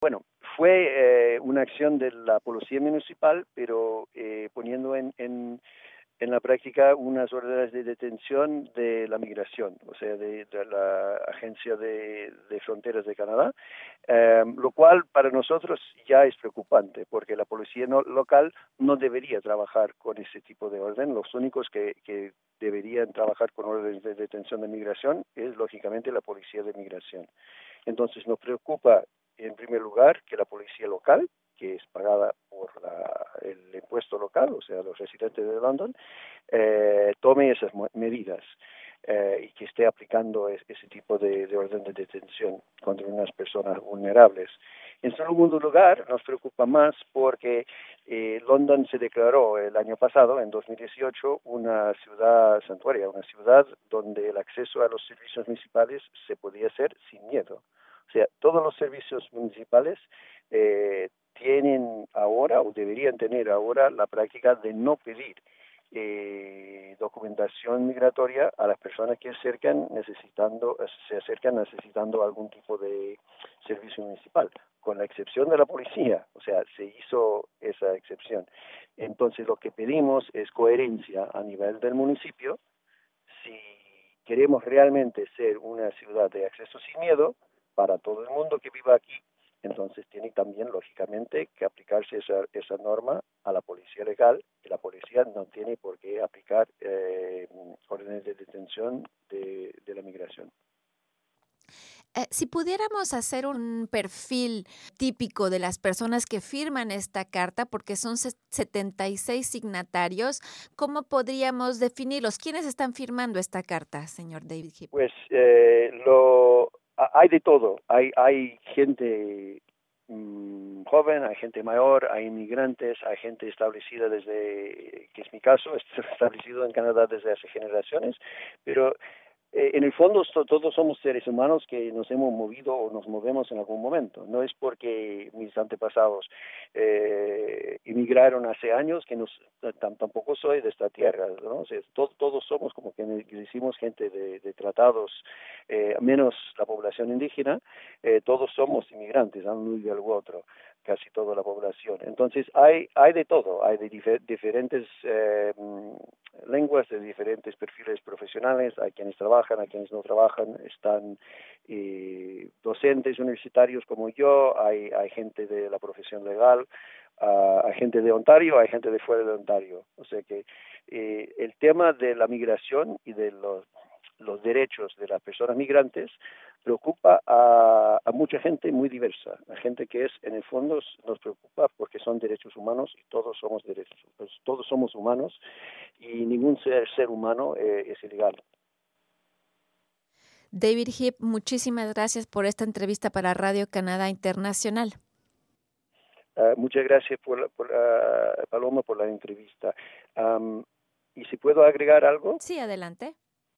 Bueno, fue eh, una acción de la policía municipal, pero eh, poniendo en, en, la práctica unas órdenes de detención de la migración, o sea, de, la Agencia de, de, Fronteras de Canadá, eh, lo cual para nosotros ya es preocupante, porque la policía no, local no debería trabajar con ese tipo de orden. Los únicos que, que deberían trabajar con órdenes de detención de migración es, lógicamente, la policía de migración. Entonces nos preocupa en primer lugar, que la policía local, que es pagada por la, el impuesto local, o sea, los residentes de London, eh, tome esas medidas eh, y que esté aplicando es, ese tipo de, de, orden de detención contra unas personas vulnerables. En segundo lugar, nos preocupa más porque eh, London se declaró el año pasado, en 2018, una ciudad santuaria, una ciudad donde el acceso a los servicios municipales se podía hacer sin miedo. O sea, todos los servicios municipales eh, tienen ahora o deberían tener ahora la práctica de no pedir eh, documentación migratoria a las personas que acercan necesitando se acercan necesitando algún tipo de servicio municipal con la excepción de la policía. O sea se hizo esa excepción. Entonces lo que pedimos es coherencia a nivel del municipio. Si queremos realmente ser una ciudad de acceso sin miedo para todo el mundo que viva aquí, entonces tiene también, lógicamente, que aplicarse esa, esa norma a la policía legal y la policía no tiene por qué aplicar eh, órdenes de detención de, de la migración. Eh, si pudiéramos hacer un perfil típico de las personas que firman esta carta, porque son 76 signatarios, ¿cómo podríamos definirlos? ¿Quiénes están firmando esta carta, señor David Hip? Pues eh, lo, hay de todo. Hay, hay gente mmm, joven, hay gente mayor, hay inmigrantes, hay gente establecida desde, que es mi caso, establecido en Canadá desde hace generaciones, pero eh, en el fondo todos somos seres humanos que nos hemos movido o nos movemos en algún momento. No es porque mis antepasados eh, inmigraron hace años que nos tampoco soy de esta tierra. ¿no? O sea, to todos somos como que decimos gente de tratados, eh, menos la población indígena, eh, todos somos inmigrantes a un nivel u otro casi toda la población. Entonces hay hay de todo, hay de difer diferentes eh, lenguas, de diferentes perfiles profesionales, hay quienes trabajan, hay quienes no trabajan, están docentes universitarios como yo, hay, hay gente de la profesión legal, uh, hay gente de Ontario, hay gente de fuera de Ontario. O sea que eh, el tema de la migración y de los, los derechos de las personas migrantes preocupa a, a, mucha gente muy diversa, a gente que es en el fondo nos preocupa porque son derechos humanos y todos somos derechos, pues, todos somos humanos y ningún ser, ser humano eh, es ilegal. David Heap, muchísimas gracias por esta entrevista para Radio Canadá Internacional. Uh, muchas gracias por, por uh, Paloma por la entrevista. Um, y si puedo agregar algo. Sí, adelante.